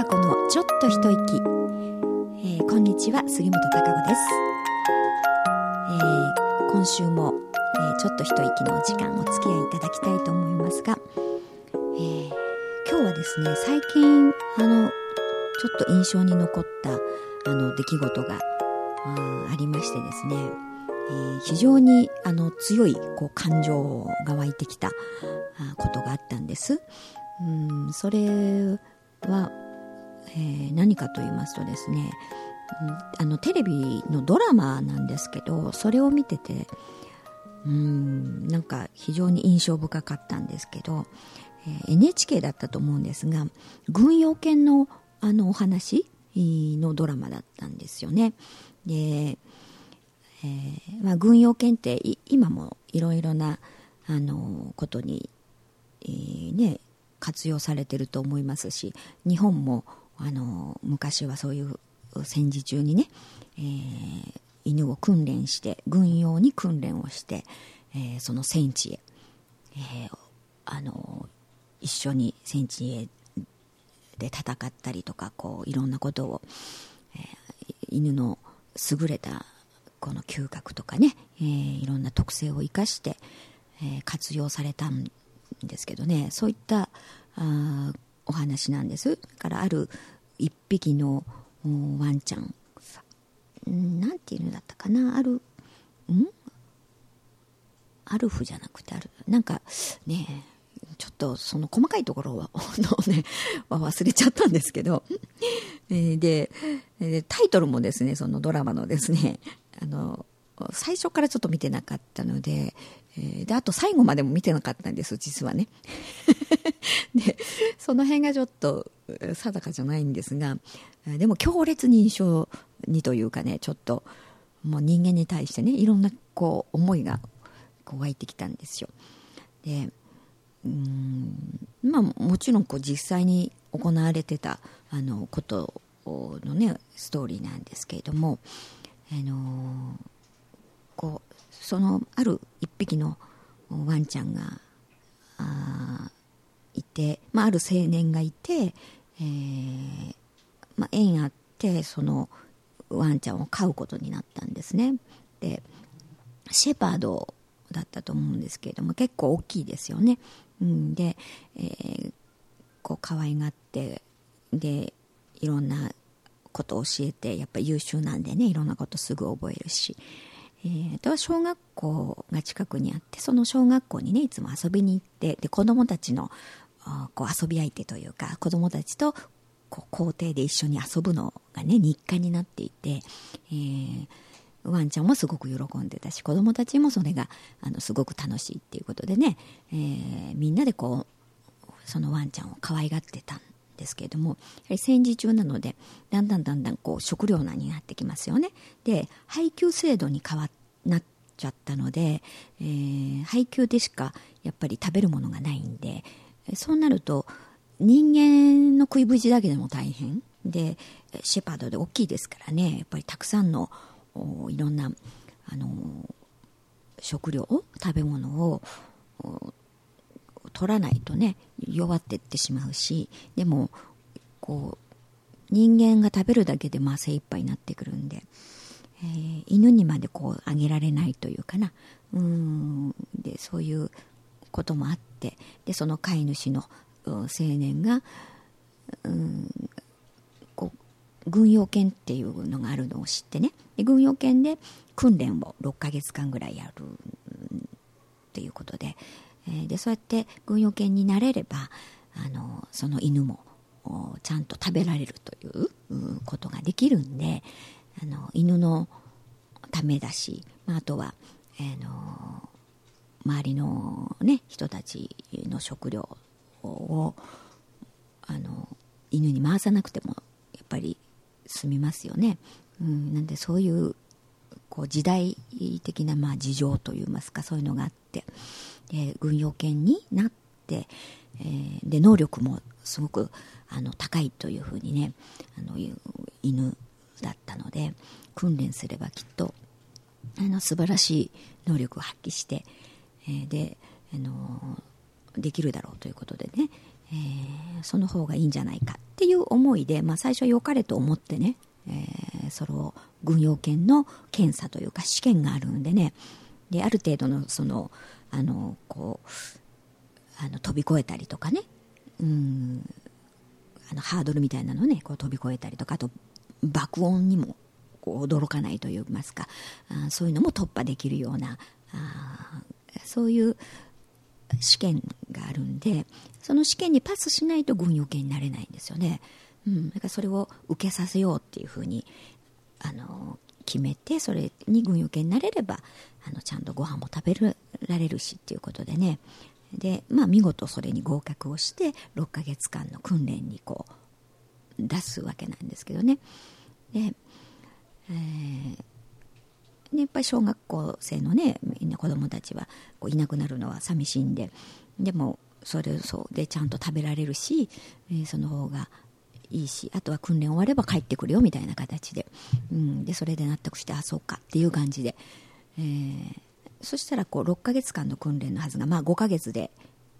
貴子のちょっと一息、えー、こんにちは杉本貴子です、えー、今週も、えー、ちょっと一息の時間お付き合いいただきたいと思いますが、えー、今日はですね最近あのちょっと印象に残ったあの出来事がありましてですね、えー、非常にあの強いこう感情が湧いてきたことがあったんです。うんそれは、えー、何かと言いますとですね、あのテレビのドラマなんですけどそれを見ててうんなんか非常に印象深かったんですけど、えー、NHK だったと思うんですが軍用犬のあのお話のドラマだったんですよね。で、えーまあ、軍用犬って今もいろいろなあのことに、えー、ね、活用されてると思いますし日本もあの昔はそういう戦時中にね、えー、犬を訓練して軍用に訓練をして、えー、その戦地へ、えー、あの一緒に戦地へで戦ったりとかこういろんなことを、えー、犬の優れたこの嗅覚とかね、えー、いろんな特性を生かして、えー、活用されたんですけどねそういったあお話なんです。だからある一匹のワンちゃん。なんていうのだったかな？あるん？アルフじゃなくてある。なんかねちょっとその細かいところは ね忘れちゃったんですけど。でタイトルもですねそのドラマのですねあの最初からちょっと見てなかったので、えであと最後までも見てなかったんです実はね。でその辺がちょっと定かじゃないんですがでも強烈に印象にというかねちょっともう人間に対してねいろんなこう思いがこう湧いてきたんですよ。でうんまあもちろんこう実際に行われてたあのことのねストーリーなんですけれどもあのこうそのある一匹のワンちゃんがいて、まあ、ある青年がいて、えーまあ、縁あってそのワンちゃんを飼うことになったんですね。でシェパードだったと思うんですけれども結構大きいですよね、うん、で、えー、こう可愛がってでいろんなことを教えてやっぱ優秀なんでねいろんなことすぐ覚えるし、えー、あとは小学校が近くにあってその小学校にねいつも遊びに行ってで子供たちのこう遊び相手というか子供たちとこう校庭で一緒に遊ぶのがね日課になっていて、えー、ワンちゃんもすごく喜んでたし子供たちもそれがあのすごく楽しいっていうことでね、えー、みんなでこうそのワンちゃんを可愛がってたんですけれどもやはり戦時中なのでだんだんだんだんこう食糧難になってきますよね。で配給制度に変わなっちゃったので、えー、配給でしかやっぱり食べるものがないんでそうなると人間の食いぶちだけでも大変。でシェパードで大きいですからね。やっぱりたくさんのいろんなあの食料食べ物を取らないとね弱っていってしまうしでもこう人間が食べるだけでまあ精一杯になってくるんで、えー、犬にまでこうあげられないというかな。うんでそういうこともあってでその飼い主の青年がうんこう軍用犬っていうのがあるのを知ってね。で軍用犬で訓練を6ヶ月間ぐらいやるっていうことで,、えー、でそうやって軍用犬になれればあのその犬もちゃんと食べられるということができるんであの犬のためだし、まあ、あとは、えー、の周りの、ね、人たちの食料をあの犬に回さなくてもやっぱり済みますよね。うん、なんでそういうこう時代的なまあ事情といいますかそういうのがあってで軍用犬になって、えー、で能力もすごくあの高いというふうにねあの犬だったので訓練すればきっとあの素晴らしい能力を発揮して、えー、で、あのできるだろうということでね、えー、その方がいいんじゃないかっていう思いで、まあ、最初は良かれと思ってね、えー、それを軍用犬の検査というか試験があるんでねである程度のそのあのこうあの飛び越えたりとかね。うん。あのハードルみたいなのをねこう飛び越えたりとかあと爆音にもこう驚かないといいますか。あそういうのも突破できるようなあそういう試験があるんでその試験にパスしないと軍用犬になれないんですよね、うん、だからそれを受けさせようっていうふうにあの決めてそれに軍用犬になれればあのちゃんとご飯も食べられるしっていうことでね。で、まあ、見事それに合格をして6ヶ月間の訓練にこう出すわけなんですけどね。で、えーやっぱり小学校生のねみんな子供たちはこういなくなるのは寂しいんででもそれそうでちゃんと食べられるし、えー、その方がいいしあとは訓練終われば帰ってくるよみたいな形で,、うん、でそれで納得してあそうかっていう感じで、えー、そしたらこう6ヶ月間の訓練のはずが、まあ、5ヶ月で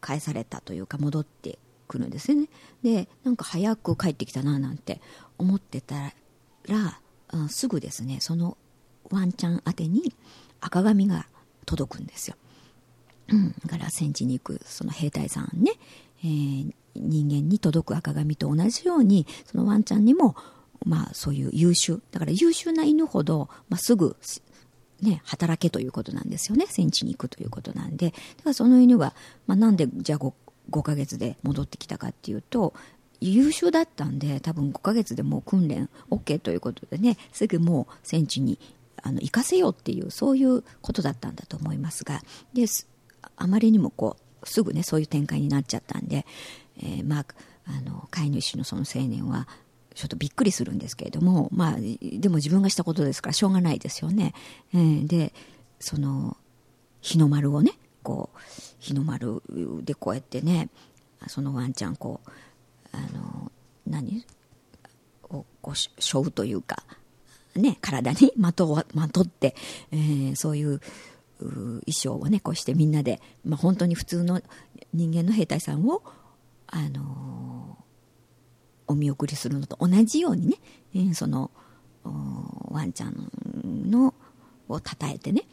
返されたというか戻ってくるんですよね。でなんか早く帰ってきたななんて思ってたら、うん、すぐですねそのワンちゃん宛てに赤紙が届くんですよ。うん、だから戦地に行くその兵隊さんね、えー、人間に届く赤紙と同じようにそのワンちゃんにもまあそういう優秀だから優秀な犬ほど、まあ、すぐね、働けということなんですよね。戦地に行くということなんで。だからその犬が、まあ、なんでじゃあ 5, 5ヶ月で戻ってきたかっていうと優秀だったんで多分5ヶ月でもう訓練 OK ということでねすぐもう戦地にあの行かせようっていうそういうことだったんだと思いますが。であまりにもこうすぐねそういう展開になっちゃったんで、えー、まああの飼い主のその青年はちょっとびっくりするんですけれども、まあ、でも自分がしたことですからしょうがないですよね。えー、でその日の丸をねこう日の丸でこうやってねそのワンちゃんこうあの何？をこう背負うというかね、体に まとまとって、えー、そういう衣装をねこうしてみんなで、まあ、本当に普通の人間の兵隊さんを、あの、お見送りするのと同じようにね、えー、そのワンちゃんのをたたえてね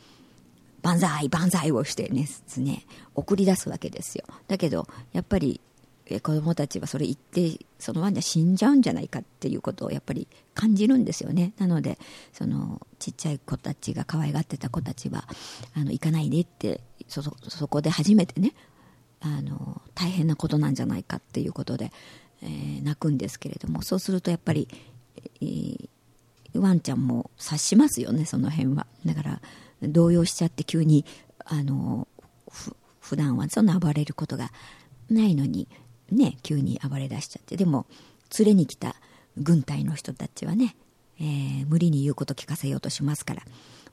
万歳万歳をしてねね送り出すわけですよ。だけどやっぱり子供たちはそれ言ってそのワンちゃん死んじゃうんじゃないかっていうことをやっぱり感じるんですよね。なのでそのちっちゃい子たちが可愛がってた子たちはあの行かないでってそこで初めてねあの大変なことなんじゃないかっていうことで、えー、泣くんですけれどもそうするとやっぱり、えー、ワンちゃんも察しますよねその辺はだから動揺しちゃって急にあの普段はそんな暴れることがないのにね、急に暴れ出しちゃって。でも、連れに来た軍隊の人たちはね、えー、無理に言うこと聞かせようとしますから、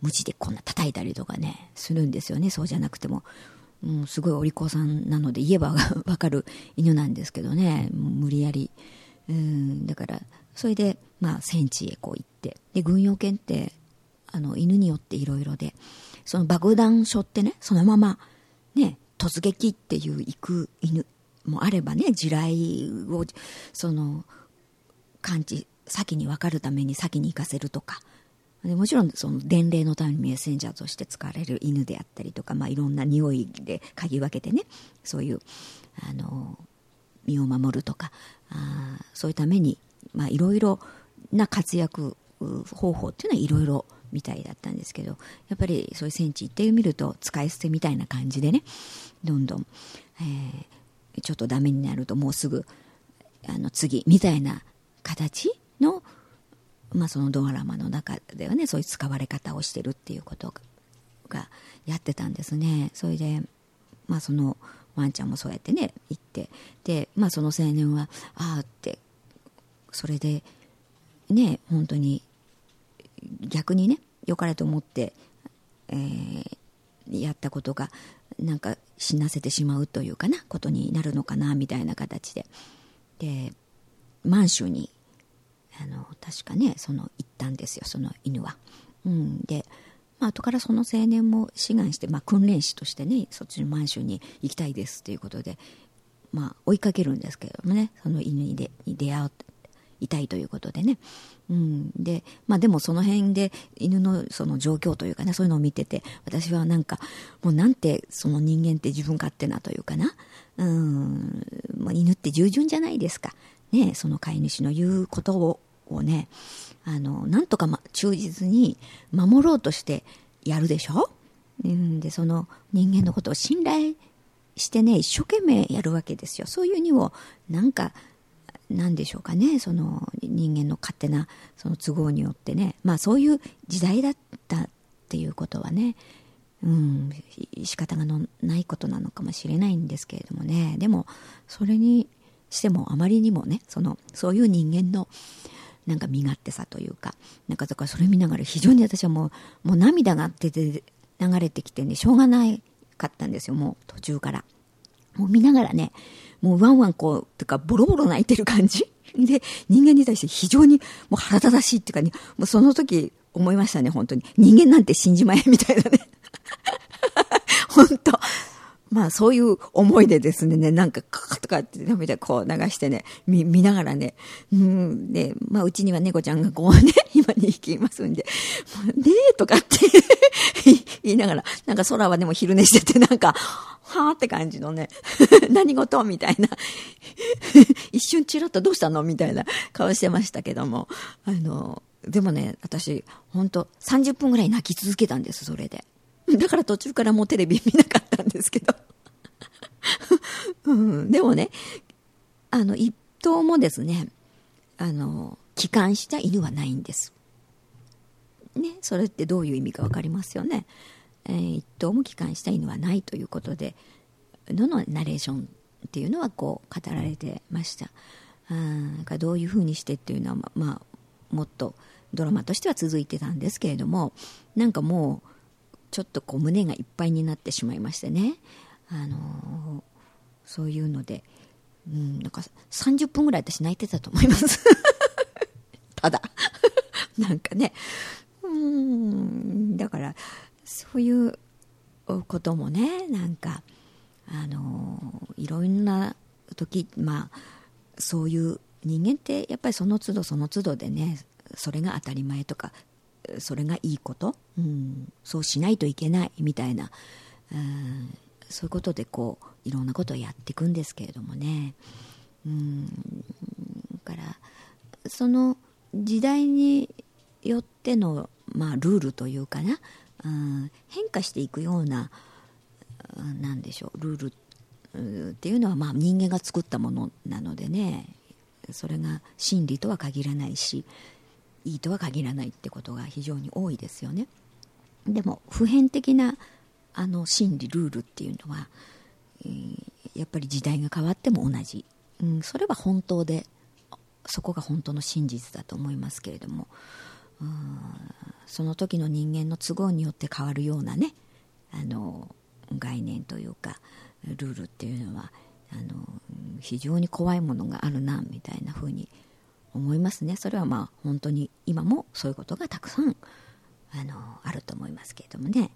無知でこんな叩いたりとかね、するんですよね。そうじゃなくても。うん、すごいお利口さんなので言えば わかる犬なんですけどね、無理やり。うん、だから、それで、まあ、戦地へこう行って。で、軍用犬って、あの、犬によっていろいろで、その爆弾背負ってね、そのまま、ね、突撃っていう行く犬もあればね地雷をその感知先に分かるために先に行かせるとかでもちろんその伝令のためにメッセンジャーとして使われる犬であったりとか、まあ、いろんな匂いで嗅ぎ分けてねそういうあの身を守るとかあそういうためにいろいろな活躍方法っていうのはいろいろみたいだったんですけどやっぱりそういう戦地行ってみると使い捨てみたいな感じでねどんどん、えー、ちょっとダメになるともうすぐあの次みたいな形,、まあそのドラマの中ではねそういう使われ方をしてるっていうことがやってたんですね。それで、まあ、そのワンちゃんもそうやってね行って。で、まあ、その青年はああってそれでね本当に逆にね良かれと思って、えー、やったことがなんか死なせてしまうというかなことになるのかなみたいな形で。で満州にあの確かねその行ったんですよその犬は。うん、で、まあ後からその青年も志願して、まあ、訓練士としてねそっちの満州に行きたいですということでまあ、追いかけるんですけどもねその犬にでに出会いたいということでね、うん、でまあでもその辺で犬のその状況というかねそういうのを見てて私はなんかもうなんてその人間って自分勝手なというかな、うん、もう犬って従順じゃないですか、ね、その飼い主の言うことををねあのなんとか、ま、忠実に守ろうとしてやるでしょ、うん、でその人間のことを信頼してね一生懸命やるわけですよ。そういうにもなんかなんでしょうかねその人間の勝手なその都合によってね。まあそういう時代だったっていうことはねうん仕方がのないことなのかもしれないんですけれどもね。でもそれにしてもあまりにもねそのそういう人間のなんか身勝手さというかなんかだからそれ見ながら非常に私はもうもう涙が出て流れてきてねしょうがないかったんですよもう途中からもう見ながらねもうワンワンこう、とかボロボロ泣いてる感じで、人間に対して非常にもう腹立たしいっていうかね、もうその時思いましたね、本当に。人間なんて信じまえ、みたいなね。本当まあそういう思いでですね、なんかカーとかって涙こう流してね、見、見ながらね、うん、で、まあうちには猫ちゃんがこうね、今2匹いますんで、ねえとかって 言いながら、なんか空はでも昼寝しててなんか、はあって感じのね、何事みたいな。一瞬チラッとどうしたのみたいな顔してましたけども、あの、でもね、私、本当30分ぐらい泣き続けたんです、それで。だから途中からもうテレビ見なかったんですけど。うん、でもね、あの、一頭もですね、あの、帰還した犬はないんです。ね、それってどういう意味か分かりますよね。えー、一頭も帰還した犬はないということでののナレーションっていうのはこう語られてました。あどういうふうにしてっていうのは、まあ、もっとドラマとしては続いてたんですけれどもなんかもうちょっとこう胸がいっぱいになってしまいましてね、あのー、そういうので、うん、なんか30分ぐらい私泣いてたと思います。ただ。なんかね。うんだからそういうこともねなんかあのいろんな時まあそういう人間ってやっぱりその都度その都度でねそれが当たり前とかそれがいいこと、うん、そうしないといけないみたいな、うん、そういうことでこういろんなことをやっていくんですけれどもね、うん、だからその時代によっての、まあ、ルールというかな、うん、変化していくような、うん、なんでしょうルールっていうのはまあ人間が作ったものなのでねそれが真理とは限らないしいいとは限らないってことが非常に多いですよね。でも普遍的なあの心理ルールっていうのは、えー、やっぱり時代が変わっても同じ、うん、それは本当でそこが本当の真実だと思いますけれども。その時の人間の都合によって変わるようなねあの概念というかルールっていうのはあの非常に怖いものがあるなみたいな風に思いますね。それはまあ本当に今もそういうことがたくさんあのあると思いますけれどもね、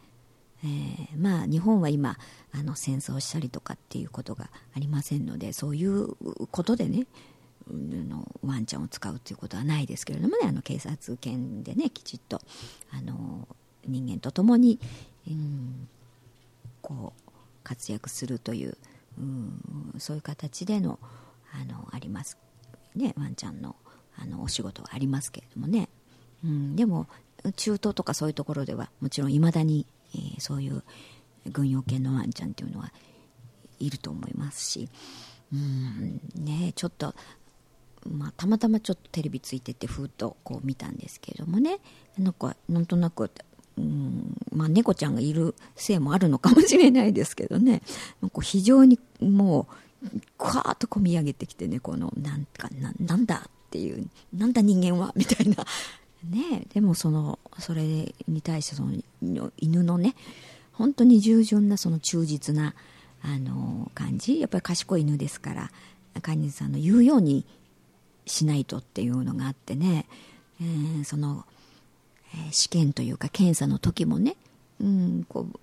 えー、まあ日本は今あの戦争したりとかっていうことがありませんのでそういうことでねのワンちゃんを使うということはないですけれどもねあの警察犬でねきちっとあの人間と共に、うん、こう活躍するという、うん、そういう形でのあのあります、ね、ワンちゃんのあのお仕事はありますけれどもね、うん、でも中東とかそういうところではもちろんいまだに、えー、そういう軍用犬のワンちゃんっていうのはいると思いますし、うん。ね、ちょっとまあ、たまたまちょっとテレビついててふっとこう見たんですけれどもね。なんかなんとなく、うん。まあ、猫ちゃんがいるせいもあるのかもしれないですけどね。なんか非常にもうクワーッとこみ上げてきてね。このなんかななんだっていうなんだ人間は？みたいなねでもそのそれに対してその犬のね本当に従順なその忠実なあの感じ。やっぱり賢い犬ですから飼い主さんの言うようにしないとっていうのがあってね、えー、その、えー、試験というか検査の時もね、うん、こう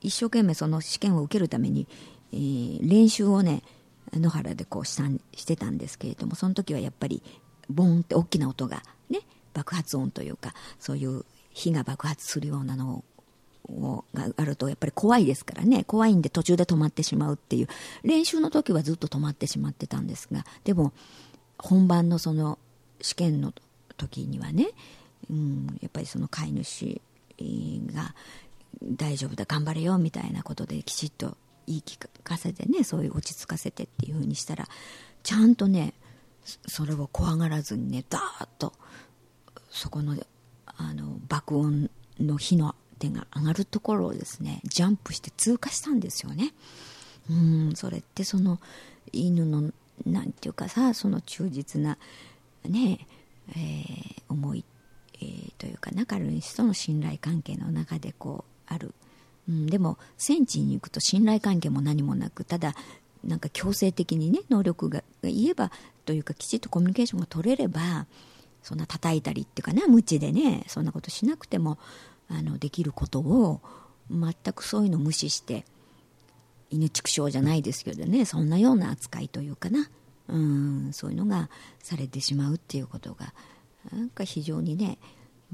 一生懸命その試験を受けるために、えー、練習をね野原でこうしたんしてたんですけれどもその時はやっぱりボンって大きな音がね爆発音というかそういう火が爆発するようなのをがあるとやっぱり怖いですからね。怖いんで途中で止まってしまうっていう。練習の時はずっと止まってしまってたんですがでも本番のその試験の時にはね、うん、やっぱりその飼い主が大丈夫だ頑張れよみたいなことできちっと言い聞かせてねそういう落ち着かせてっていう風にしたらちゃんとねそれを怖がらずにねダーッとそこのあの爆音の火の手が上がるところをですねジャンプして通過したんですよね。うんそれってその犬のなんていうかさその忠実なねえー、思い、えー、というか中の人との信頼関係の中でこうある、うん、でも戦地に行くと信頼関係も何もなくただなんか強制的にね能力が言えばというかきちっとコミュニケーションが取れればそんな叩いたりっていうかな無知でねそんなことしなくてもあのできることを全くそういうの無視して犬畜生じゃないですけどねそんなような扱いというかな。うんそういうのがされてしまうっていうことがなんか非常にね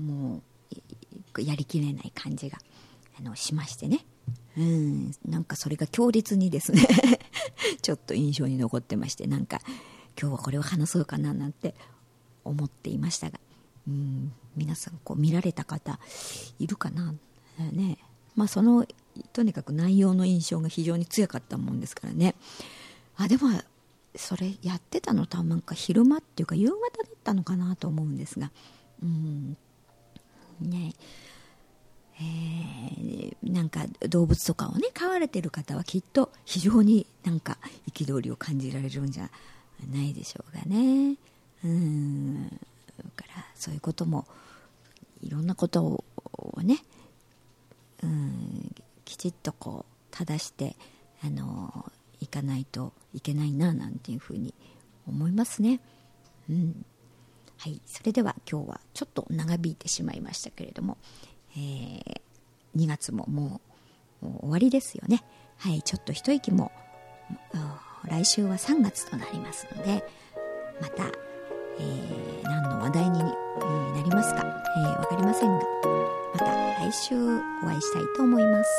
もうやりきれない感じがあのしましてね。うんなんかそれが強烈にですね ちょっと印象に残ってましてなんか今日はこれを話そうかななんて思っていましたがうん皆さんこう見られた方いるかな？ね。まあそのとにかく内容の印象が非常に強かったもんですからね。あでもそれやってたの多分なんか昼間っていうか夕方だったのかなと思うんですが。うん。ね。えー、なんか動物とかをね飼われてる方はきっと非常になんか憤りを感じられるんじゃないでしょうがね。うんだからそういうこともいろんなことをねうんきちっとこう正してあのいかないといけないななんていうふうに思いますね。うんはい、それでは今日はちょっと長引いてしまいましたけれども、えー、2月ももう終わりですよね。はい、ちょっと一息も来週は3月となりますのでまた、えー、何の話題になりますか、えー、分かりませんがまた来週お会いしたいと思います。